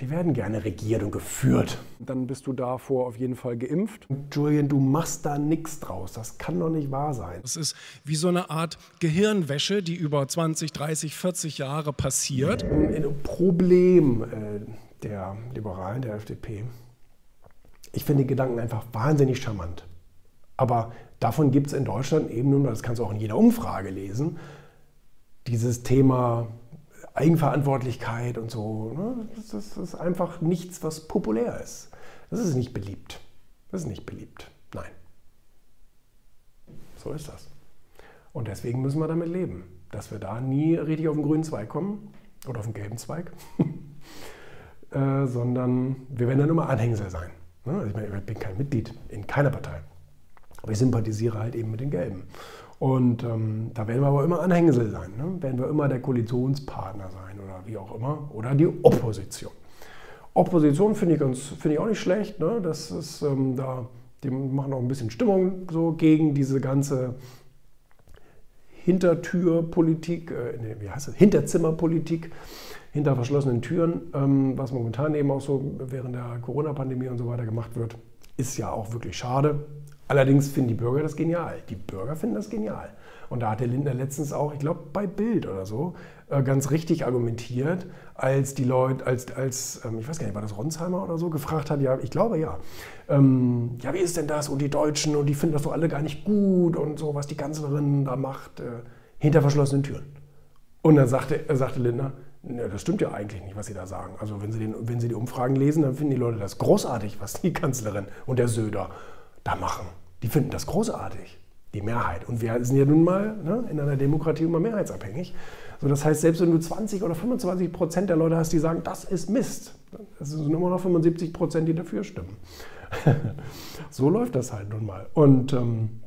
Die werden gerne regiert und geführt. Dann bist du davor auf jeden Fall geimpft. Julian, du machst da nichts draus. Das kann doch nicht wahr sein. Das ist wie so eine Art Gehirnwäsche, die über 20, 30, 40 Jahre passiert. Ein Problem äh, der Liberalen, der FDP. Ich finde die Gedanken einfach wahnsinnig charmant. Aber davon gibt es in Deutschland eben nun, das kannst du auch in jeder Umfrage lesen, dieses Thema Eigenverantwortlichkeit und so. Ne? Das ist einfach nichts, was populär ist. Das ist nicht beliebt. Das ist nicht beliebt. Nein. So ist das. Und deswegen müssen wir damit leben, dass wir da nie richtig auf den grünen Zweig kommen oder auf den gelben Zweig, äh, sondern wir werden dann immer Anhängsel sein. Ne? Also ich, meine, ich bin kein Mitglied in keiner Partei, aber ich sympathisiere halt eben mit den Gelben. Und ähm, da werden wir aber immer Anhängsel sein, ne? werden wir immer der Koalitionspartner sein oder wie auch immer, oder die Opposition. Opposition finde ich, find ich auch nicht schlecht. Ne? Das ist, ähm, da, die machen auch ein bisschen Stimmung so gegen diese ganze Hintertürpolitik, äh, nee, wie heißt das? Hinterzimmerpolitik, hinter verschlossenen Türen, ähm, was momentan eben auch so während der Corona-Pandemie und so weiter gemacht wird, ist ja auch wirklich schade. Allerdings finden die Bürger das genial. Die Bürger finden das genial. Und da hat der Lindner letztens auch, ich glaube bei Bild oder so, äh, ganz richtig argumentiert, als die Leute, als, als ähm, ich weiß gar nicht, war das Ronsheimer oder so, gefragt hat, ja, ich glaube ja, ähm, ja, wie ist denn das? Und die Deutschen, und die finden das doch alle gar nicht gut und so, was die Kanzlerin da macht, äh, hinter verschlossenen Türen. Und dann sagte, sagte Lindner, ja, das stimmt ja eigentlich nicht, was Sie da sagen. Also wenn Sie, den, wenn Sie die Umfragen lesen, dann finden die Leute das großartig, was die Kanzlerin und der Söder da machen die finden das großartig, die Mehrheit. Und wir sind ja nun mal ne, in einer Demokratie immer mehrheitsabhängig. So, das heißt, selbst wenn du 20 oder 25 Prozent der Leute hast, die sagen, das ist Mist, das sind immer noch 75 Prozent, die dafür stimmen. so läuft das halt nun mal. Und ähm,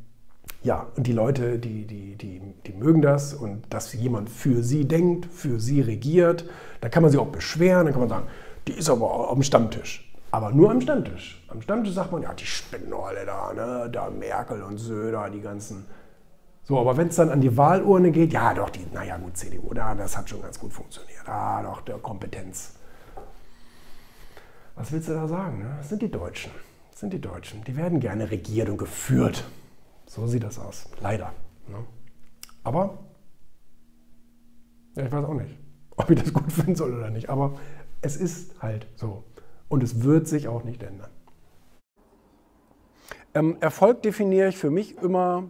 ja, und die Leute, die, die, die, die mögen das und dass jemand für sie denkt, für sie regiert. Da kann man sich auch beschweren, dann kann man sagen, die ist aber am Stammtisch. Aber nur am Stammtisch. Am Stammtisch sagt man, ja, die spinnen alle da, ne? Da Merkel und Söder, die ganzen. So, aber wenn es dann an die Wahlurne geht, ja, doch, die, naja, gut, CDU, da, das hat schon ganz gut funktioniert. Ah, doch, der Kompetenz. Was willst du da sagen? Ne? Das sind die Deutschen. Das sind die Deutschen. Die werden gerne regiert und geführt. So sieht das aus. Leider. Ne? Aber, ja, ich weiß auch nicht, ob ich das gut finden soll oder nicht. Aber es ist halt so. Und es wird sich auch nicht ändern. Ähm, Erfolg definiere ich für mich immer,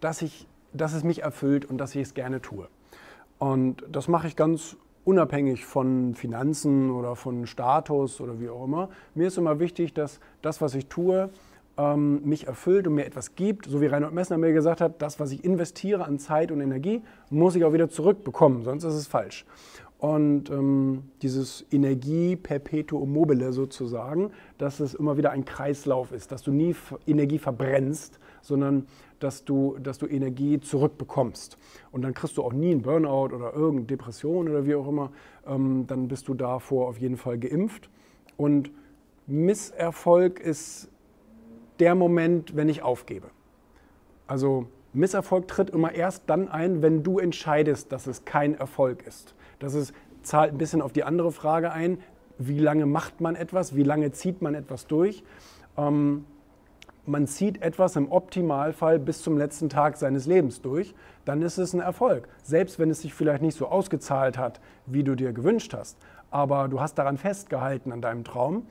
dass, ich, dass es mich erfüllt und dass ich es gerne tue. Und das mache ich ganz unabhängig von Finanzen oder von Status oder wie auch immer. Mir ist immer wichtig, dass das, was ich tue, ähm, mich erfüllt und mir etwas gibt. So wie Reinhold Messner mir gesagt hat, das, was ich investiere an Zeit und Energie, muss ich auch wieder zurückbekommen, sonst ist es falsch. Und ähm, dieses Energie perpetuum mobile sozusagen, dass es immer wieder ein Kreislauf ist, dass du nie Energie verbrennst, sondern dass du, dass du Energie zurückbekommst. Und dann kriegst du auch nie einen Burnout oder irgendeine Depression oder wie auch immer. Ähm, dann bist du davor auf jeden Fall geimpft. Und Misserfolg ist der Moment, wenn ich aufgebe. Also Misserfolg tritt immer erst dann ein, wenn du entscheidest, dass es kein Erfolg ist. Das ist, zahlt ein bisschen auf die andere Frage ein, wie lange macht man etwas, wie lange zieht man etwas durch. Ähm, man zieht etwas im Optimalfall bis zum letzten Tag seines Lebens durch, dann ist es ein Erfolg. Selbst wenn es sich vielleicht nicht so ausgezahlt hat, wie du dir gewünscht hast. Aber du hast daran festgehalten an deinem Traum.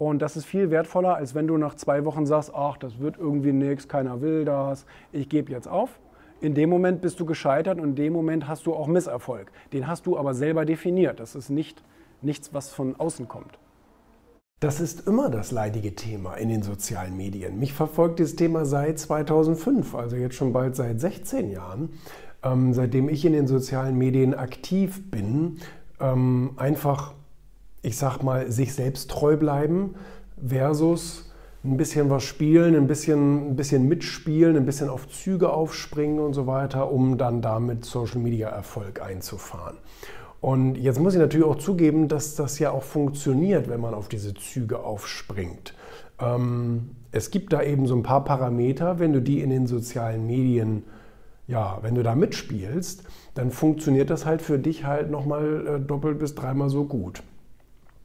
Und das ist viel wertvoller, als wenn du nach zwei Wochen sagst, ach, das wird irgendwie nichts, keiner will das, ich gebe jetzt auf. In dem Moment bist du gescheitert und in dem Moment hast du auch Misserfolg. Den hast du aber selber definiert. Das ist nicht nichts, was von außen kommt. Das ist immer das leidige Thema in den sozialen Medien. Mich verfolgt dieses Thema seit 2005, also jetzt schon bald seit 16 Jahren, ähm, seitdem ich in den sozialen Medien aktiv bin. Ähm, einfach, ich sag mal, sich selbst treu bleiben versus ein bisschen was spielen, ein bisschen, ein bisschen mitspielen, ein bisschen auf Züge aufspringen und so weiter, um dann damit Social Media Erfolg einzufahren. Und jetzt muss ich natürlich auch zugeben, dass das ja auch funktioniert, wenn man auf diese Züge aufspringt. Ähm, es gibt da eben so ein paar Parameter, wenn du die in den sozialen Medien, ja, wenn du da mitspielst, dann funktioniert das halt für dich halt nochmal äh, doppelt bis dreimal so gut.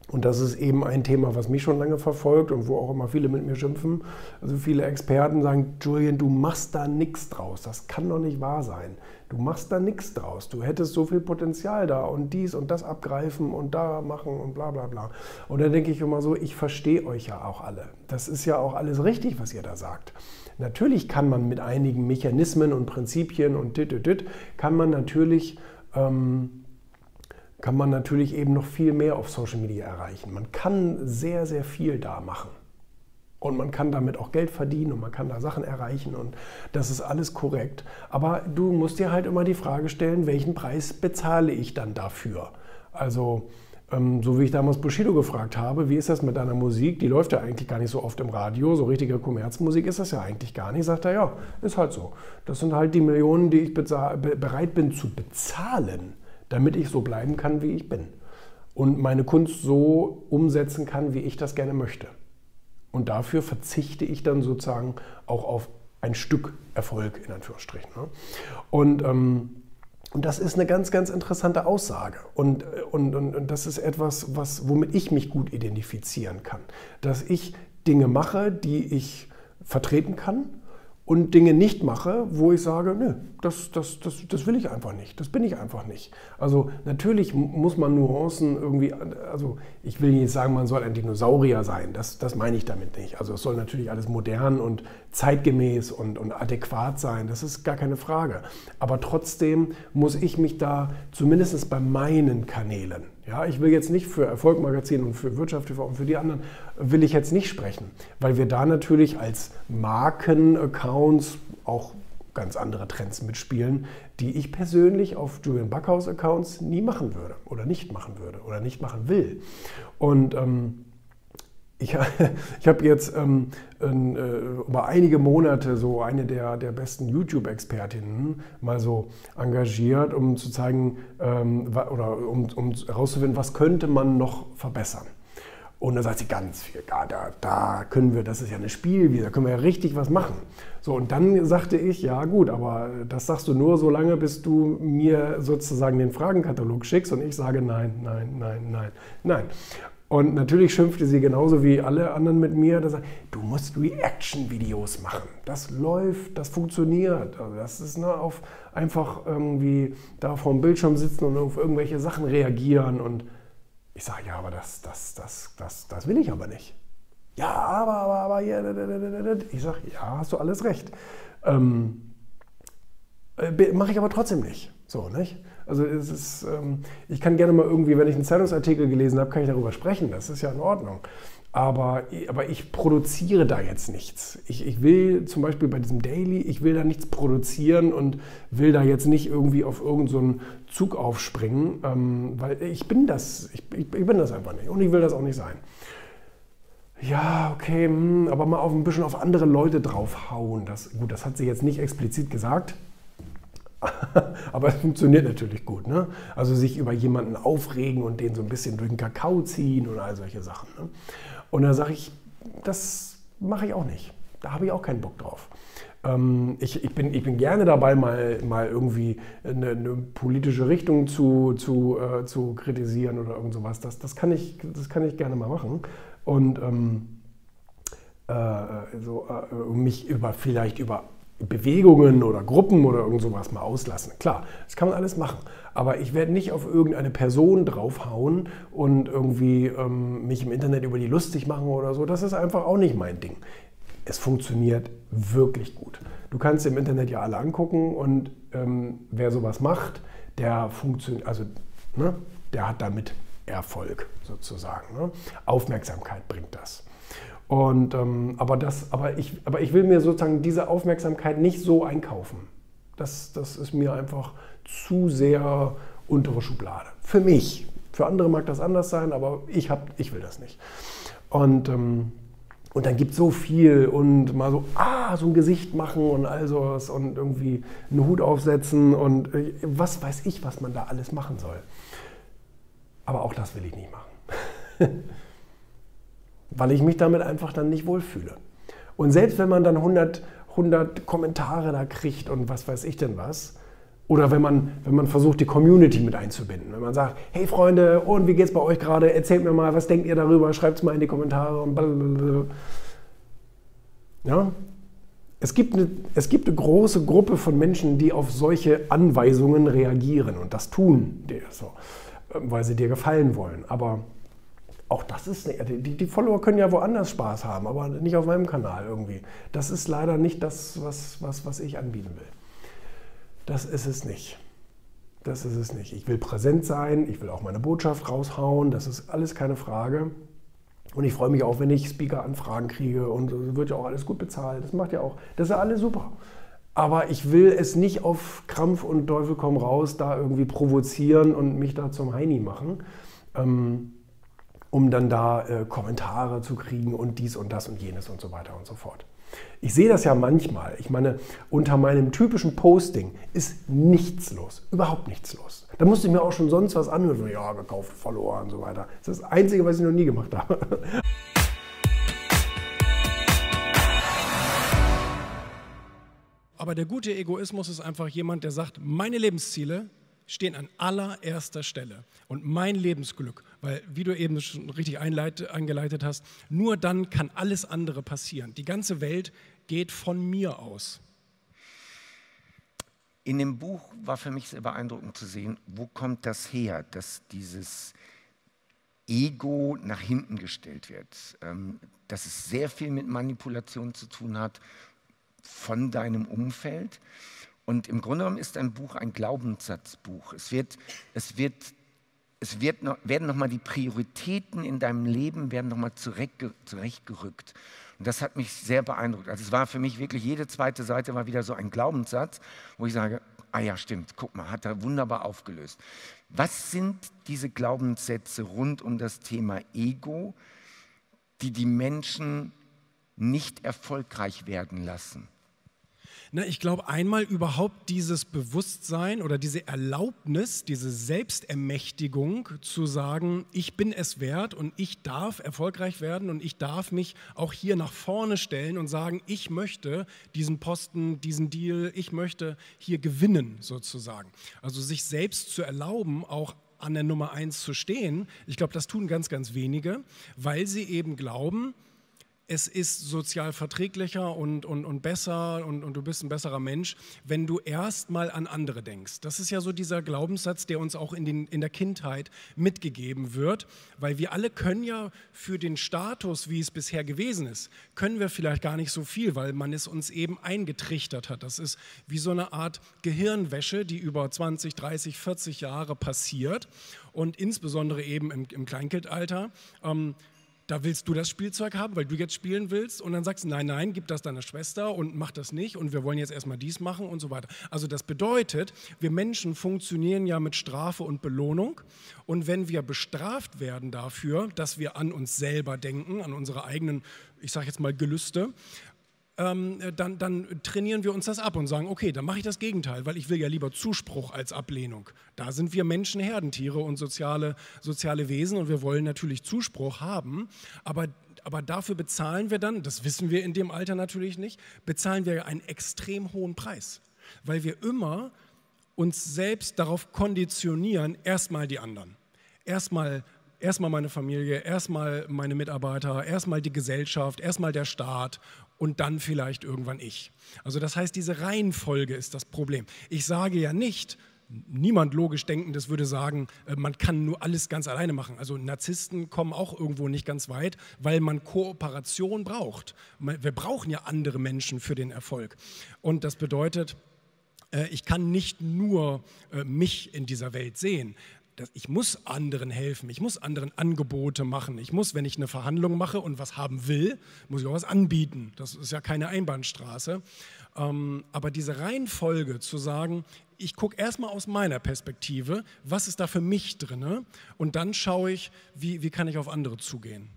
Und das ist eben ein Thema, was mich schon lange verfolgt und wo auch immer viele mit mir schimpfen. Also viele Experten sagen, Julian, du machst da nichts draus. Das kann doch nicht wahr sein. Du machst da nichts draus. Du hättest so viel Potenzial da und dies und das abgreifen und da machen und bla bla bla. Und dann denke ich immer so, ich verstehe euch ja auch alle. Das ist ja auch alles richtig, was ihr da sagt. Natürlich kann man mit einigen Mechanismen und Prinzipien und dit, dit, dit, kann man natürlich... Ähm, kann man natürlich eben noch viel mehr auf Social Media erreichen. Man kann sehr, sehr viel da machen. Und man kann damit auch Geld verdienen und man kann da Sachen erreichen und das ist alles korrekt. Aber du musst dir halt immer die Frage stellen, welchen Preis bezahle ich dann dafür? Also, ähm, so wie ich damals Bushido gefragt habe, wie ist das mit deiner Musik? Die läuft ja eigentlich gar nicht so oft im Radio. So richtige Kommerzmusik ist das ja eigentlich gar nicht. Sagt er, ja, ist halt so. Das sind halt die Millionen, die ich bereit bin zu bezahlen damit ich so bleiben kann, wie ich bin. Und meine Kunst so umsetzen kann, wie ich das gerne möchte. Und dafür verzichte ich dann sozusagen auch auf ein Stück Erfolg, in Anführungsstrichen. Ne? Und, ähm, und das ist eine ganz, ganz interessante Aussage. Und, und, und, und das ist etwas, was, womit ich mich gut identifizieren kann. Dass ich Dinge mache, die ich vertreten kann und Dinge nicht mache, wo ich sage, nö, das, das, das, das will ich einfach nicht, das bin ich einfach nicht. Also natürlich muss man Nuancen irgendwie, also ich will nicht sagen, man soll ein Dinosaurier sein, das, das meine ich damit nicht. Also es soll natürlich alles modern und zeitgemäß und, und adäquat sein, das ist gar keine Frage. Aber trotzdem muss ich mich da zumindest bei meinen Kanälen, ja, ich will jetzt nicht für Erfolgmagazin und für Wirtschaft TV und für die anderen will ich jetzt nicht sprechen, weil wir da natürlich als Markenaccounts auch ganz andere Trends mitspielen, die ich persönlich auf Julian Backhaus Accounts nie machen würde oder nicht machen würde oder nicht machen will. Und ähm, ich, ich habe jetzt ähm, äh, über einige Monate so eine der, der besten YouTube-Expertinnen mal so engagiert, um zu zeigen ähm, oder um, um herauszufinden, was könnte man noch verbessern. Und da sagt sie ganz viel, ja, da, da können wir, das ist ja eine Spielwiese, da können wir ja richtig was machen. So, und dann sagte ich, ja gut, aber das sagst du nur so lange, bis du mir sozusagen den Fragenkatalog schickst und ich sage nein, nein, nein, nein, nein. Und natürlich schimpfte sie genauso wie alle anderen mit mir, dass er, du musst Reaction-Videos machen. Das läuft, das funktioniert. Also das ist ne, auf einfach irgendwie da vor dem Bildschirm sitzen und auf irgendwelche Sachen reagieren. Und ich sage, ja, aber das, das, das, das, das will ich aber nicht. Ja, aber, aber, aber, ja, ich sage, ja, hast du alles recht. Ähm, äh, Mache ich aber trotzdem nicht. So, nicht? Also es ist, ähm, ich kann gerne mal irgendwie, wenn ich einen Zeitungsartikel gelesen habe, kann ich darüber sprechen. Das ist ja in Ordnung. Aber, aber ich produziere da jetzt nichts. Ich, ich will zum Beispiel bei diesem Daily, ich will da nichts produzieren und will da jetzt nicht irgendwie auf irgendeinen so Zug aufspringen, ähm, weil ich bin das, ich, ich, ich, bin das einfach nicht und ich will das auch nicht sein. Ja, okay, hm, aber mal auf ein bisschen auf andere Leute draufhauen. Das, gut, das hat sie jetzt nicht explizit gesagt. Aber es funktioniert natürlich gut. Ne? Also sich über jemanden aufregen und den so ein bisschen durch den Kakao ziehen und all solche Sachen. Ne? Und da sage ich, das mache ich auch nicht. Da habe ich auch keinen Bock drauf. Ähm, ich, ich, bin, ich bin gerne dabei, mal, mal irgendwie eine, eine politische Richtung zu, zu, äh, zu kritisieren oder irgend sowas. Das, das, kann ich, das kann ich gerne mal machen. Und ähm, äh, so, äh, mich über, vielleicht über Bewegungen oder Gruppen oder irgend sowas mal auslassen. Klar, das kann man alles machen. Aber ich werde nicht auf irgendeine Person draufhauen und irgendwie ähm, mich im Internet über die lustig machen oder so. Das ist einfach auch nicht mein Ding. Es funktioniert wirklich gut. Du kannst im Internet ja alle angucken und ähm, wer sowas macht, der funktioniert, also ne, der hat damit Erfolg sozusagen. Ne? Aufmerksamkeit bringt das. Und, ähm, aber, das, aber, ich, aber ich will mir sozusagen diese Aufmerksamkeit nicht so einkaufen. Das, das ist mir einfach zu sehr untere Schublade. Für mich. Für andere mag das anders sein, aber ich, hab, ich will das nicht. Und, ähm, und dann gibt es so viel und mal so, ah, so ein Gesicht machen und all sowas und irgendwie einen Hut aufsetzen und äh, was weiß ich, was man da alles machen soll. Aber auch das will ich nicht machen. weil ich mich damit einfach dann nicht wohlfühle. Und selbst wenn man dann 100, 100 Kommentare da kriegt und was weiß ich denn was, Oder wenn man, wenn man versucht, die Community mit einzubinden. Wenn man sagt, hey Freunde, und wie geht's bei euch gerade? Erzählt mir mal, was denkt ihr darüber? Schreibt es mal in die Kommentare und. Ja? Es gibt, eine, es gibt eine große Gruppe von Menschen, die auf solche Anweisungen reagieren und das tun, so, weil sie dir gefallen wollen. Aber auch das ist, die, die Follower können ja woanders Spaß haben, aber nicht auf meinem Kanal irgendwie. Das ist leider nicht das, was, was, was ich anbieten will. Das ist es nicht. Das ist es nicht. Ich will präsent sein, ich will auch meine Botschaft raushauen, das ist alles keine Frage. Und ich freue mich auch, wenn ich Speaker-Anfragen kriege und wird ja auch alles gut bezahlt. Das macht ja auch, das ist ja alles super. Aber ich will es nicht auf Krampf und Teufel komm raus da irgendwie provozieren und mich da zum Heini machen. Ähm, um dann da äh, Kommentare zu kriegen und dies und das und jenes und so weiter und so fort. Ich sehe das ja manchmal. Ich meine, unter meinem typischen Posting ist nichts los, überhaupt nichts los. Da musste ich mir auch schon sonst was anhören, ja, gekauft, verloren und so weiter. Das ist das Einzige, was ich noch nie gemacht habe. Aber der gute Egoismus ist einfach jemand, der sagt, meine Lebensziele stehen an allererster Stelle. Und mein Lebensglück, weil, wie du eben schon richtig eingeleitet hast, nur dann kann alles andere passieren. Die ganze Welt geht von mir aus. In dem Buch war für mich sehr beeindruckend zu sehen, wo kommt das her, dass dieses Ego nach hinten gestellt wird, ähm, dass es sehr viel mit Manipulation zu tun hat von deinem Umfeld. Und im Grunde genommen ist ein Buch ein Glaubenssatzbuch. Es, wird, es, wird, es wird noch, werden nochmal die Prioritäten in deinem Leben werden nochmal zurechtgerückt. Und das hat mich sehr beeindruckt. Also es war für mich wirklich, jede zweite Seite war wieder so ein Glaubenssatz, wo ich sage, ah ja, stimmt, guck mal, hat er wunderbar aufgelöst. Was sind diese Glaubenssätze rund um das Thema Ego, die die Menschen nicht erfolgreich werden lassen? Na, ich glaube, einmal überhaupt dieses Bewusstsein oder diese Erlaubnis, diese Selbstermächtigung zu sagen, ich bin es wert und ich darf erfolgreich werden und ich darf mich auch hier nach vorne stellen und sagen, ich möchte diesen Posten, diesen Deal, ich möchte hier gewinnen sozusagen. Also sich selbst zu erlauben, auch an der Nummer eins zu stehen, ich glaube, das tun ganz, ganz wenige, weil sie eben glauben, es ist sozial verträglicher und, und, und besser und, und du bist ein besserer Mensch, wenn du erstmal an andere denkst. Das ist ja so dieser Glaubenssatz, der uns auch in, den, in der Kindheit mitgegeben wird, weil wir alle können ja für den Status, wie es bisher gewesen ist, können wir vielleicht gar nicht so viel, weil man es uns eben eingetrichtert hat. Das ist wie so eine Art Gehirnwäsche, die über 20, 30, 40 Jahre passiert und insbesondere eben im, im Kleinkindalter. Ähm, da willst du das Spielzeug haben, weil du jetzt spielen willst. Und dann sagst du, nein, nein, gib das deiner Schwester und mach das nicht. Und wir wollen jetzt erstmal dies machen und so weiter. Also das bedeutet, wir Menschen funktionieren ja mit Strafe und Belohnung. Und wenn wir bestraft werden dafür, dass wir an uns selber denken, an unsere eigenen, ich sage jetzt mal Gelüste, ähm, dann, dann, trainieren wir uns das ab und sagen, okay, dann mache ich das Gegenteil, weil ich will ja lieber Zuspruch als Ablehnung. Da sind wir Menschen Herdentiere und soziale, soziale Wesen und wir wollen natürlich Zuspruch haben, aber, aber dafür bezahlen wir dann, das wissen wir in dem Alter natürlich nicht, bezahlen wir einen extrem hohen Preis, weil wir immer uns selbst darauf konditionieren, erstmal die anderen. Erstmal erstmal meine Familie, erstmal meine Mitarbeiter, erstmal die Gesellschaft, erstmal der Staat und dann vielleicht irgendwann ich. Also das heißt, diese Reihenfolge ist das Problem. Ich sage ja nicht, niemand logisch denkendes würde sagen, äh, man kann nur alles ganz alleine machen. Also Narzissten kommen auch irgendwo nicht ganz weit, weil man Kooperation braucht. Wir brauchen ja andere Menschen für den Erfolg. Und das bedeutet, äh, ich kann nicht nur äh, mich in dieser Welt sehen ich muss anderen helfen, ich muss anderen Angebote machen. Ich muss, wenn ich eine Verhandlung mache und was haben will, muss ich auch was anbieten. Das ist ja keine Einbahnstraße. Ähm, aber diese Reihenfolge zu sagen, ich gucke erstmal aus meiner Perspektive, was ist da für mich drin und dann schaue ich, wie, wie kann ich auf andere zugehen.